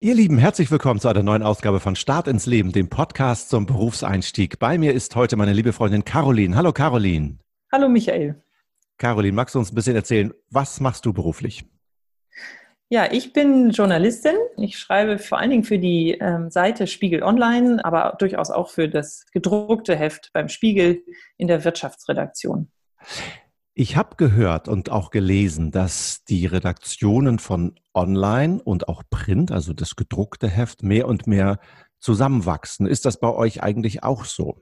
Ihr Lieben, herzlich willkommen zu einer neuen Ausgabe von Start ins Leben, dem Podcast zum Berufseinstieg. Bei mir ist heute meine liebe Freundin Caroline. Hallo Caroline. Hallo Michael. Caroline, magst du uns ein bisschen erzählen, was machst du beruflich? Ja, ich bin Journalistin. Ich schreibe vor allen Dingen für die ähm, Seite Spiegel Online, aber durchaus auch für das gedruckte Heft beim Spiegel in der Wirtschaftsredaktion. Ich habe gehört und auch gelesen, dass die Redaktionen von Online und auch Print, also das gedruckte Heft, mehr und mehr zusammenwachsen. Ist das bei euch eigentlich auch so?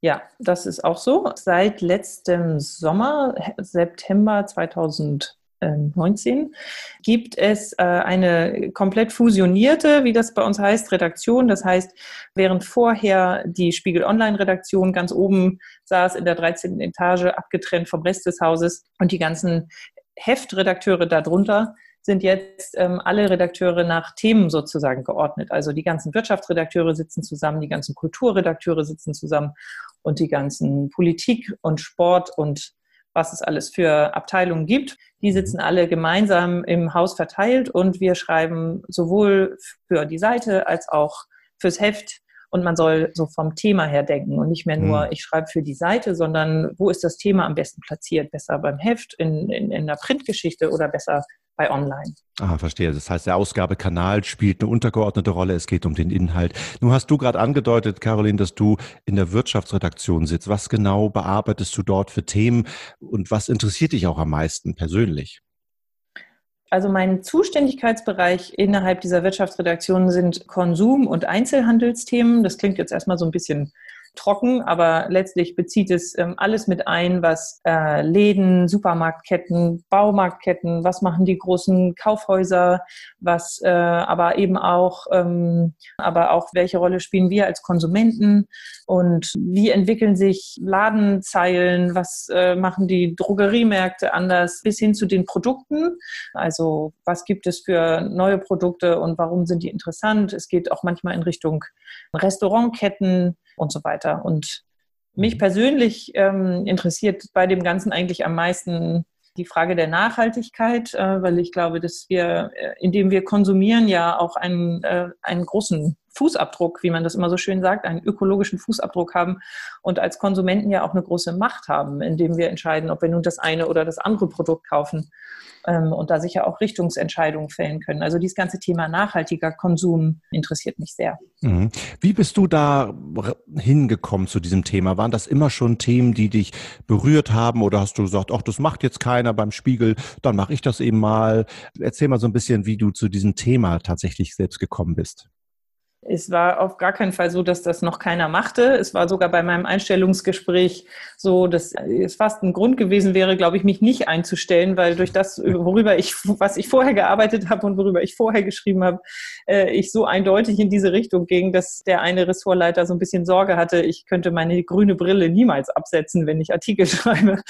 Ja, das ist auch so. Seit letztem Sommer, September 2000 19 gibt es äh, eine komplett fusionierte, wie das bei uns heißt, Redaktion. Das heißt, während vorher die Spiegel Online-Redaktion ganz oben saß in der 13. Etage, abgetrennt vom Rest des Hauses und die ganzen Heftredakteure darunter sind jetzt ähm, alle Redakteure nach Themen sozusagen geordnet. Also die ganzen Wirtschaftsredakteure sitzen zusammen, die ganzen Kulturredakteure sitzen zusammen und die ganzen Politik und Sport und was es alles für Abteilungen gibt. Die mhm. sitzen alle gemeinsam im Haus verteilt und wir schreiben sowohl für die Seite als auch fürs Heft. Und man soll so vom Thema her denken und nicht mehr nur, mhm. ich schreibe für die Seite, sondern wo ist das Thema am besten platziert? Besser beim Heft, in, in, in der Printgeschichte oder besser bei Online. Ah, verstehe. Das heißt, der Ausgabekanal spielt eine untergeordnete Rolle. Es geht um den Inhalt. Nun hast du gerade angedeutet, Caroline, dass du in der Wirtschaftsredaktion sitzt. Was genau bearbeitest du dort für Themen und was interessiert dich auch am meisten persönlich? Also mein Zuständigkeitsbereich innerhalb dieser Wirtschaftsredaktion sind Konsum- und Einzelhandelsthemen. Das klingt jetzt erstmal so ein bisschen trocken, aber letztlich bezieht es ähm, alles mit ein, was äh, Läden, Supermarktketten, Baumarktketten, was machen die großen Kaufhäuser, was äh, aber eben auch, ähm, aber auch welche Rolle spielen wir als Konsumenten und wie entwickeln sich Ladenzeilen, was äh, machen die Drogeriemärkte anders, bis hin zu den Produkten. Also was gibt es für neue Produkte und warum sind die interessant? Es geht auch manchmal in Richtung Restaurantketten und so weiter. Und mich mhm. persönlich ähm, interessiert bei dem Ganzen eigentlich am meisten die Frage der Nachhaltigkeit, äh, weil ich glaube, dass wir, äh, indem wir konsumieren, ja auch einen, äh, einen großen Fußabdruck, wie man das immer so schön sagt, einen ökologischen Fußabdruck haben und als Konsumenten ja auch eine große Macht haben, indem wir entscheiden, ob wir nun das eine oder das andere Produkt kaufen ähm, und da sicher auch Richtungsentscheidungen fällen können. Also dieses ganze Thema nachhaltiger Konsum interessiert mich sehr. Mhm. Wie bist du da hingekommen zu diesem Thema? Waren das immer schon Themen, die dich berührt haben oder hast du gesagt, ach, das macht jetzt keiner beim Spiegel, dann mache ich das eben mal. Erzähl mal so ein bisschen, wie du zu diesem Thema tatsächlich selbst gekommen bist. Es war auf gar keinen Fall so, dass das noch keiner machte. Es war sogar bei meinem Einstellungsgespräch so, dass es fast ein Grund gewesen wäre, glaube ich, mich nicht einzustellen, weil durch das, worüber ich, was ich vorher gearbeitet habe und worüber ich vorher geschrieben habe, äh, ich so eindeutig in diese Richtung ging, dass der eine Ressortleiter so ein bisschen Sorge hatte, ich könnte meine grüne Brille niemals absetzen, wenn ich Artikel schreibe.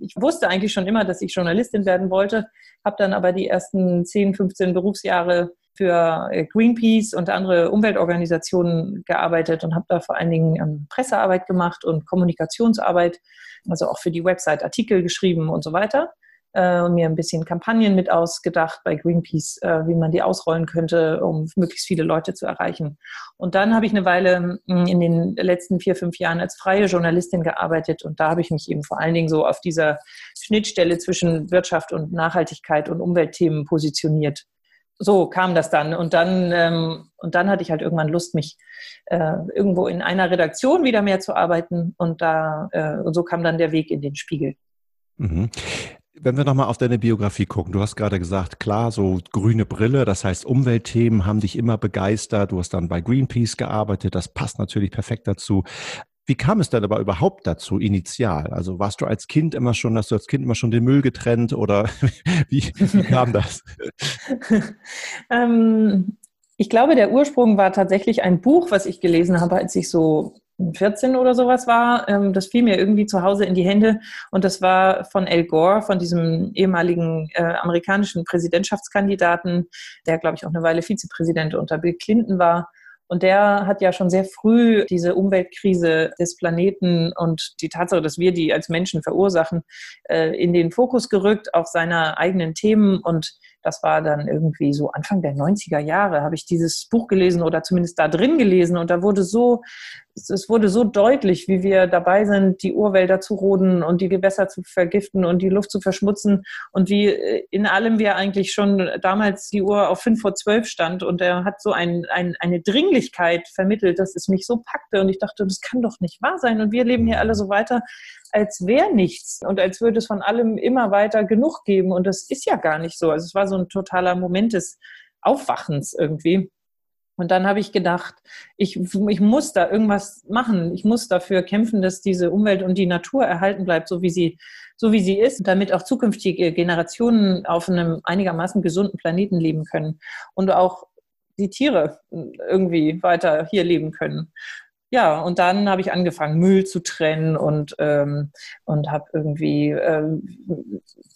Ich wusste eigentlich schon immer, dass ich Journalistin werden wollte, habe dann aber die ersten 10, 15 Berufsjahre für äh, Greenpeace und andere Umweltorganisationen gearbeitet und habe da vor allen Dingen ähm, Pressearbeit gemacht und Kommunikationsarbeit, also auch für die Website Artikel geschrieben und so weiter. Äh, und mir ein bisschen Kampagnen mit ausgedacht bei Greenpeace, äh, wie man die ausrollen könnte, um möglichst viele Leute zu erreichen. Und dann habe ich eine Weile mm, in den letzten vier, fünf Jahren als freie Journalistin gearbeitet und da habe ich mich eben vor allen Dingen so auf dieser Schnittstelle zwischen Wirtschaft und Nachhaltigkeit und Umweltthemen positioniert so kam das dann. Und dann, ähm, und dann hatte ich halt irgendwann Lust, mich äh, irgendwo in einer Redaktion wieder mehr zu arbeiten. Und da, äh, und so kam dann der Weg in den Spiegel. Mhm. Wenn wir nochmal auf deine Biografie gucken, du hast gerade gesagt, klar, so grüne Brille, das heißt Umweltthemen haben dich immer begeistert. Du hast dann bei Greenpeace gearbeitet, das passt natürlich perfekt dazu. Wie kam es denn aber überhaupt dazu, initial? Also warst du als Kind immer schon, hast du als Kind immer schon den Müll getrennt oder wie, wie kam das? ähm, ich glaube, der Ursprung war tatsächlich ein Buch, was ich gelesen habe, als ich so 14 oder sowas war. Ähm, das fiel mir irgendwie zu Hause in die Hände und das war von Al Gore, von diesem ehemaligen äh, amerikanischen Präsidentschaftskandidaten, der, glaube ich, auch eine Weile Vizepräsident unter Bill Clinton war. Und der hat ja schon sehr früh diese Umweltkrise des Planeten und die Tatsache, dass wir die als Menschen verursachen, äh, in den Fokus gerückt, auch seiner eigenen Themen. Und das war dann irgendwie so Anfang der 90er Jahre, habe ich dieses Buch gelesen oder zumindest da drin gelesen und da wurde so, es wurde so deutlich, wie wir dabei sind, die Urwälder zu roden und die Gewässer zu vergiften und die Luft zu verschmutzen und wie äh, in allem wir eigentlich schon damals die Uhr auf fünf vor zwölf stand und er hat so ein, ein, eine Dringlichkeit vermittelt, dass es mich so packte und ich dachte, das kann doch nicht wahr sein und wir leben hier alle so weiter, als wäre nichts und als würde es von allem immer weiter genug geben und das ist ja gar nicht so. Also es war so ein totaler Moment des Aufwachens irgendwie. Und dann habe ich gedacht, ich, ich muss da irgendwas machen. Ich muss dafür kämpfen, dass diese Umwelt und die Natur erhalten bleibt, so wie sie, so wie sie ist, damit auch zukünftige Generationen auf einem einigermaßen gesunden Planeten leben können und auch die Tiere irgendwie weiter hier leben können ja, und dann habe ich angefangen, Müll zu trennen und, ähm, und habe irgendwie ähm,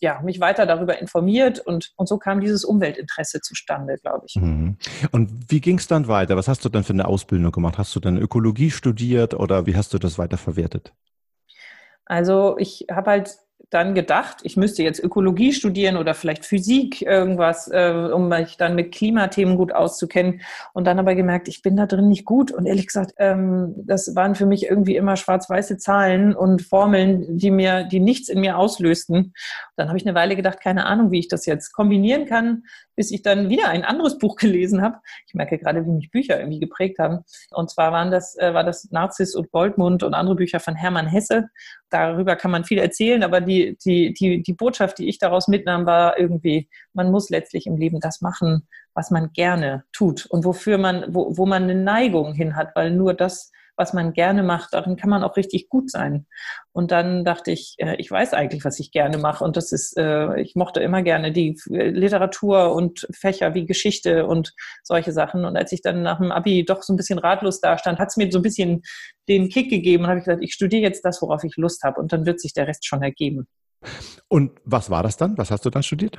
ja, mich weiter darüber informiert und, und so kam dieses Umweltinteresse zustande, glaube ich. Mhm. Und wie ging es dann weiter? Was hast du dann für eine Ausbildung gemacht? Hast du dann Ökologie studiert oder wie hast du das weiter verwertet? Also ich habe halt dann gedacht, ich müsste jetzt Ökologie studieren oder vielleicht Physik, irgendwas, äh, um mich dann mit Klimathemen gut auszukennen. Und dann aber gemerkt, ich bin da drin nicht gut. Und ehrlich gesagt, ähm, das waren für mich irgendwie immer schwarz-weiße Zahlen und Formeln, die mir, die nichts in mir auslösten. Dann habe ich eine Weile gedacht, keine Ahnung, wie ich das jetzt kombinieren kann, bis ich dann wieder ein anderes Buch gelesen habe. Ich merke gerade, wie mich Bücher irgendwie geprägt haben. Und zwar waren das, äh, war das Narziss und Goldmund und andere Bücher von Hermann Hesse. Darüber kann man viel erzählen, aber die, die, die, die Botschaft, die ich daraus mitnahm, war irgendwie, man muss letztlich im Leben das machen, was man gerne tut und wofür man, wo, wo man eine Neigung hin hat, weil nur das was man gerne macht, darin kann man auch richtig gut sein. Und dann dachte ich, äh, ich weiß eigentlich, was ich gerne mache. Und das ist, äh, ich mochte immer gerne die äh, Literatur und Fächer wie Geschichte und solche Sachen. Und als ich dann nach dem Abi doch so ein bisschen ratlos dastand, hat es mir so ein bisschen den Kick gegeben und habe ich gesagt, ich studiere jetzt das, worauf ich Lust habe. Und dann wird sich der Rest schon ergeben. Und was war das dann? Was hast du dann studiert?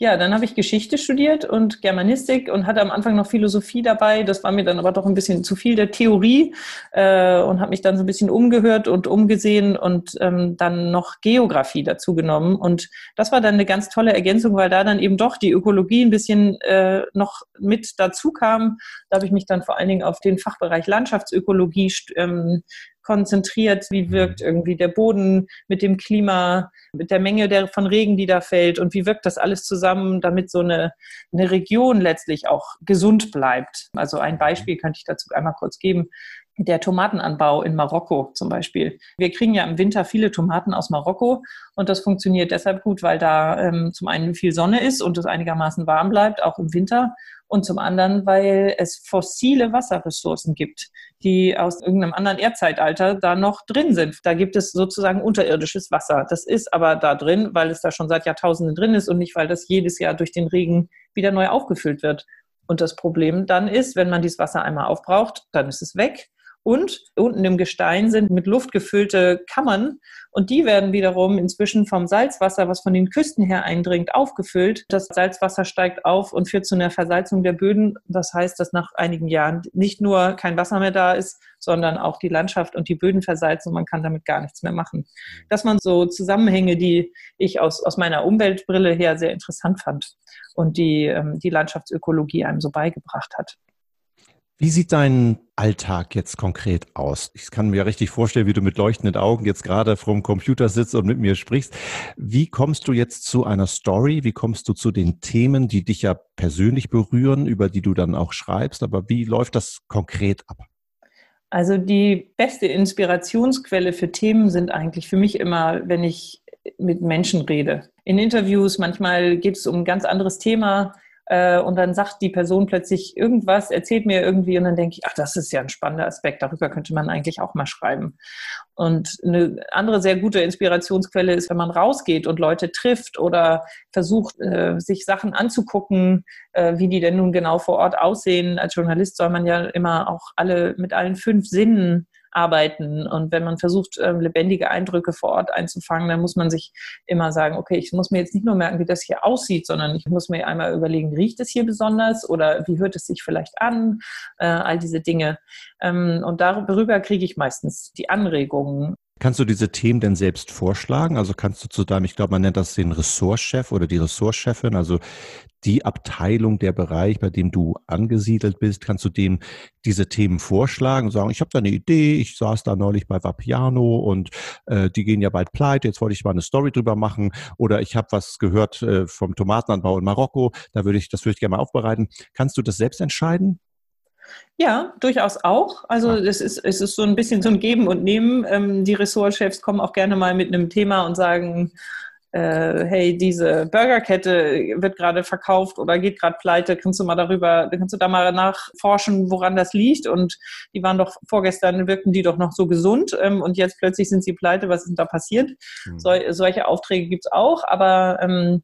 Ja, dann habe ich Geschichte studiert und Germanistik und hatte am Anfang noch Philosophie dabei. Das war mir dann aber doch ein bisschen zu viel der Theorie äh, und habe mich dann so ein bisschen umgehört und umgesehen und ähm, dann noch Geografie dazu genommen. Und das war dann eine ganz tolle Ergänzung, weil da dann eben doch die Ökologie ein bisschen äh, noch mit dazu kam. Da habe ich mich dann vor allen Dingen auf den Fachbereich Landschaftsökologie ähm, konzentriert, wie mhm. wirkt irgendwie der Boden mit dem Klima, mit der Menge der, von Regen, die da fällt und wie wirkt das alles zusammen, damit so eine, eine Region letztlich auch gesund bleibt. Also ein Beispiel könnte ich dazu einmal kurz geben. Der Tomatenanbau in Marokko zum Beispiel. Wir kriegen ja im Winter viele Tomaten aus Marokko und das funktioniert deshalb gut, weil da ähm, zum einen viel Sonne ist und es einigermaßen warm bleibt, auch im Winter und zum anderen, weil es fossile Wasserressourcen gibt, die aus irgendeinem anderen Erdzeitalter da noch drin sind. Da gibt es sozusagen unterirdisches Wasser. Das ist aber da drin, weil es da schon seit Jahrtausenden drin ist und nicht, weil das jedes Jahr durch den Regen wieder neu aufgefüllt wird. Und das Problem dann ist, wenn man dieses Wasser einmal aufbraucht, dann ist es weg. Und unten im Gestein sind mit Luft gefüllte Kammern und die werden wiederum inzwischen vom Salzwasser, was von den Küsten her eindringt, aufgefüllt. Das Salzwasser steigt auf und führt zu einer Versalzung der Böden. Das heißt, dass nach einigen Jahren nicht nur kein Wasser mehr da ist, sondern auch die Landschaft und die Böden versalzen und man kann damit gar nichts mehr machen. Dass man so Zusammenhänge, die ich aus, aus meiner Umweltbrille her sehr interessant fand und die ähm, die Landschaftsökologie einem so beigebracht hat. Wie sieht dein Alltag jetzt konkret aus? Ich kann mir richtig vorstellen, wie du mit leuchtenden Augen jetzt gerade vorm Computer sitzt und mit mir sprichst. Wie kommst du jetzt zu einer Story? Wie kommst du zu den Themen, die dich ja persönlich berühren, über die du dann auch schreibst? Aber wie läuft das konkret ab? Also die beste Inspirationsquelle für Themen sind eigentlich für mich immer, wenn ich mit Menschen rede. In Interviews, manchmal geht es um ein ganz anderes Thema äh, und dann sagt die Person plötzlich irgendwas, erzählt mir irgendwie und dann denke ich, ach, das ist ja ein spannender Aspekt, darüber könnte man eigentlich auch mal schreiben. Und eine andere sehr gute Inspirationsquelle ist, wenn man rausgeht und Leute trifft oder versucht, äh, sich Sachen anzugucken, äh, wie die denn nun genau vor Ort aussehen. Als Journalist soll man ja immer auch alle mit allen fünf Sinnen arbeiten. Und wenn man versucht, ähm, lebendige Eindrücke vor Ort einzufangen, dann muss man sich immer sagen, okay, ich muss mir jetzt nicht nur merken, wie das hier aussieht, sondern ich muss mir einmal überlegen, riecht es hier besonders oder wie hört es sich vielleicht an, äh, all diese Dinge. Ähm, und darüber kriege ich meistens die Anregungen. Kannst du diese Themen denn selbst vorschlagen? Also kannst du zu deinem, ich glaube, man nennt das den Ressortchef oder die Ressortchefin, also die Abteilung, der Bereich, bei dem du angesiedelt bist, kannst du dem diese Themen vorschlagen und sagen, ich habe da eine Idee, ich saß da neulich bei Vapiano und äh, die gehen ja bald pleite, jetzt wollte ich mal eine Story drüber machen oder ich habe was gehört äh, vom Tomatenanbau in Marokko, da würde ich, das würde ich gerne mal aufbereiten. Kannst du das selbst entscheiden? Ja, durchaus auch. Also es ist, es ist so ein bisschen so ein Geben und Nehmen. Ähm, die Ressortchefs kommen auch gerne mal mit einem Thema und sagen, äh, hey, diese Burgerkette wird gerade verkauft oder geht gerade pleite, kannst du mal darüber, kannst du da mal nachforschen, woran das liegt? Und die waren doch vorgestern, wirkten die doch noch so gesund ähm, und jetzt plötzlich sind sie pleite, was ist denn da passiert? Mhm. So, solche Aufträge gibt's auch, aber ähm,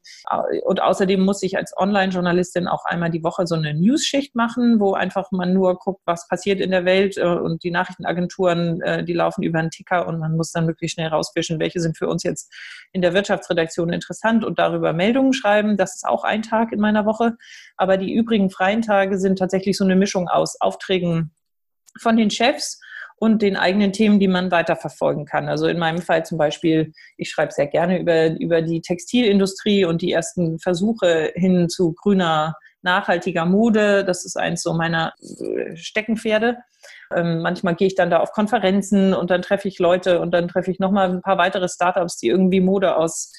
und außerdem muss ich als Online-Journalistin auch einmal die Woche so eine News-Schicht machen, wo einfach man nur guckt, was passiert in der Welt äh, und die Nachrichtenagenturen, äh, die laufen über einen Ticker und man muss dann wirklich schnell rausfischen, welche sind für uns jetzt in der Wirtschaftsredaktion Redaktion interessant und darüber Meldungen schreiben. Das ist auch ein Tag in meiner Woche. Aber die übrigen freien Tage sind tatsächlich so eine Mischung aus Aufträgen von den Chefs und den eigenen Themen, die man weiterverfolgen kann. Also in meinem Fall zum Beispiel, ich schreibe sehr gerne über, über die Textilindustrie und die ersten Versuche hin zu grüner, nachhaltiger Mode. Das ist eins so meiner äh, Steckenpferde. Ähm, manchmal gehe ich dann da auf Konferenzen und dann treffe ich Leute und dann treffe ich nochmal ein paar weitere Startups, die irgendwie Mode aus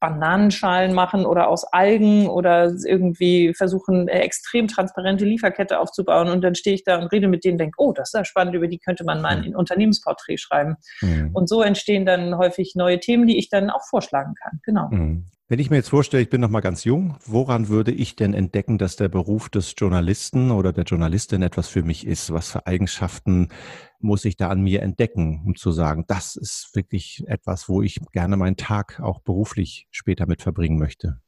Bananenschalen machen oder aus Algen oder irgendwie versuchen, eine extrem transparente Lieferkette aufzubauen. Und dann stehe ich da und rede mit denen und denke, oh, das ist ja spannend, über die könnte man mal ein Unternehmensporträt schreiben. Mhm. Und so entstehen dann häufig neue Themen, die ich dann auch vorschlagen kann. Genau. Mhm. Wenn ich mir jetzt vorstelle, ich bin noch mal ganz jung, woran würde ich denn entdecken, dass der Beruf des Journalisten oder der Journalistin etwas für mich ist? Was für Eigenschaften muss ich da an mir entdecken, um zu sagen, das ist wirklich etwas, wo ich gerne meinen Tag auch beruflich später mit verbringen möchte?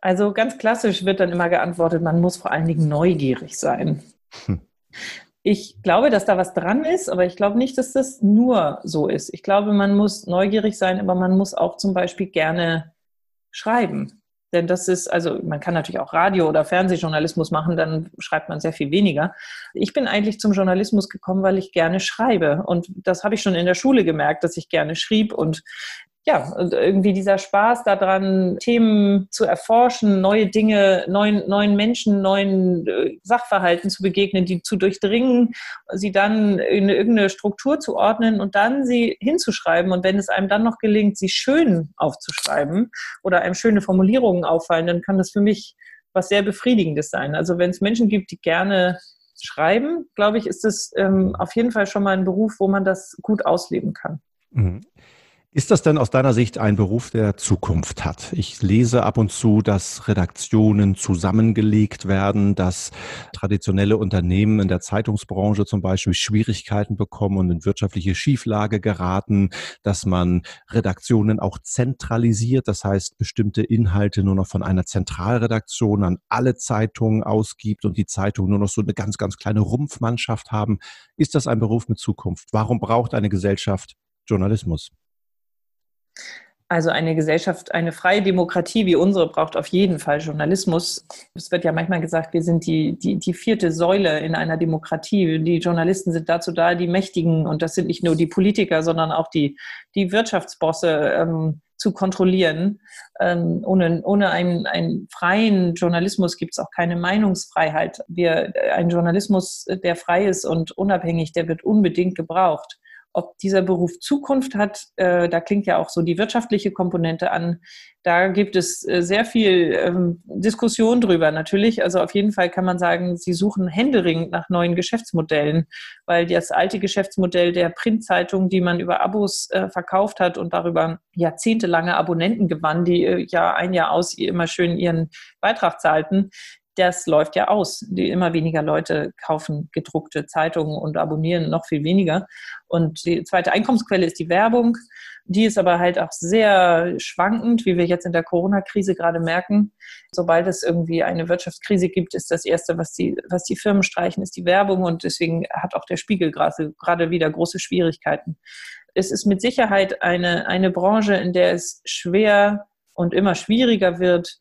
Also ganz klassisch wird dann immer geantwortet, man muss vor allen Dingen neugierig sein. Hm. Ich glaube, dass da was dran ist, aber ich glaube nicht, dass das nur so ist. Ich glaube, man muss neugierig sein, aber man muss auch zum Beispiel gerne schreiben. Denn das ist, also man kann natürlich auch Radio- oder Fernsehjournalismus machen, dann schreibt man sehr viel weniger. Ich bin eigentlich zum Journalismus gekommen, weil ich gerne schreibe. Und das habe ich schon in der Schule gemerkt, dass ich gerne schrieb. Und ja, irgendwie dieser Spaß daran, Themen zu erforschen, neue Dinge, neuen, neuen Menschen, neuen äh, Sachverhalten zu begegnen, die zu durchdringen, sie dann in irgendeine Struktur zu ordnen und dann sie hinzuschreiben. Und wenn es einem dann noch gelingt, sie schön aufzuschreiben oder einem schöne Formulierungen auffallen, dann kann das für mich was sehr Befriedigendes sein. Also wenn es Menschen gibt, die gerne schreiben, glaube ich, ist es ähm, auf jeden Fall schon mal ein Beruf, wo man das gut ausleben kann. Mhm. Ist das denn aus deiner Sicht ein Beruf, der Zukunft hat? Ich lese ab und zu, dass Redaktionen zusammengelegt werden, dass traditionelle Unternehmen in der Zeitungsbranche zum Beispiel Schwierigkeiten bekommen und in wirtschaftliche Schieflage geraten, dass man Redaktionen auch zentralisiert, das heißt bestimmte Inhalte nur noch von einer Zentralredaktion an alle Zeitungen ausgibt und die Zeitungen nur noch so eine ganz, ganz kleine Rumpfmannschaft haben. Ist das ein Beruf mit Zukunft? Warum braucht eine Gesellschaft Journalismus? Also eine Gesellschaft, eine freie Demokratie wie unsere braucht auf jeden Fall Journalismus. Es wird ja manchmal gesagt, wir sind die, die, die vierte Säule in einer Demokratie. Die Journalisten sind dazu da, die Mächtigen, und das sind nicht nur die Politiker, sondern auch die, die Wirtschaftsbosse ähm, zu kontrollieren. Ähm, ohne ohne einen, einen freien Journalismus gibt es auch keine Meinungsfreiheit. Wir, ein Journalismus, der frei ist und unabhängig, der wird unbedingt gebraucht ob dieser Beruf Zukunft hat, äh, da klingt ja auch so die wirtschaftliche Komponente an. Da gibt es äh, sehr viel ähm, Diskussion drüber natürlich. Also auf jeden Fall kann man sagen, sie suchen händeringend nach neuen Geschäftsmodellen, weil das alte Geschäftsmodell der Printzeitung, die man über Abos äh, verkauft hat und darüber jahrzehntelange Abonnenten gewann, die äh, ja ein Jahr aus immer schön ihren Beitrag zahlten, das läuft ja aus. Die, immer weniger Leute kaufen gedruckte Zeitungen und abonnieren noch viel weniger. Und die zweite Einkommensquelle ist die Werbung. Die ist aber halt auch sehr schwankend, wie wir jetzt in der Corona-Krise gerade merken. Sobald es irgendwie eine Wirtschaftskrise gibt, ist das Erste, was die, was die Firmen streichen, ist die Werbung. Und deswegen hat auch der Spiegel gerade, gerade wieder große Schwierigkeiten. Es ist mit Sicherheit eine, eine Branche, in der es schwer und immer schwieriger wird,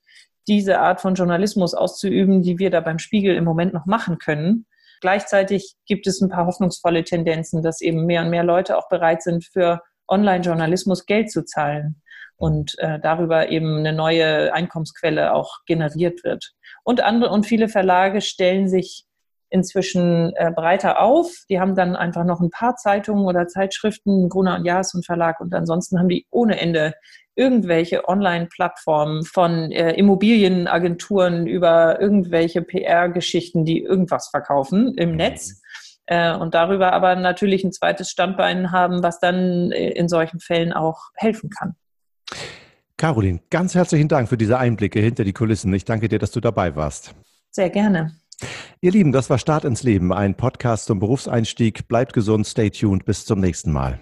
diese Art von Journalismus auszuüben, die wir da beim Spiegel im Moment noch machen können. Gleichzeitig gibt es ein paar hoffnungsvolle Tendenzen, dass eben mehr und mehr Leute auch bereit sind, für Online-Journalismus Geld zu zahlen und äh, darüber eben eine neue Einkommensquelle auch generiert wird. Und andere und viele Verlage stellen sich inzwischen äh, breiter auf. Die haben dann einfach noch ein paar Zeitungen oder Zeitschriften, Gruner und Jaas und Verlag und ansonsten haben die ohne Ende irgendwelche Online-Plattformen von äh, Immobilienagenturen über irgendwelche PR-Geschichten, die irgendwas verkaufen im mhm. Netz äh, und darüber aber natürlich ein zweites Standbein haben, was dann äh, in solchen Fällen auch helfen kann. Caroline, ganz herzlichen Dank für diese Einblicke hinter die Kulissen. Ich danke dir, dass du dabei warst. Sehr gerne. Ihr Lieben, das war Start ins Leben, ein Podcast zum Berufseinstieg. Bleibt gesund, stay tuned, bis zum nächsten Mal.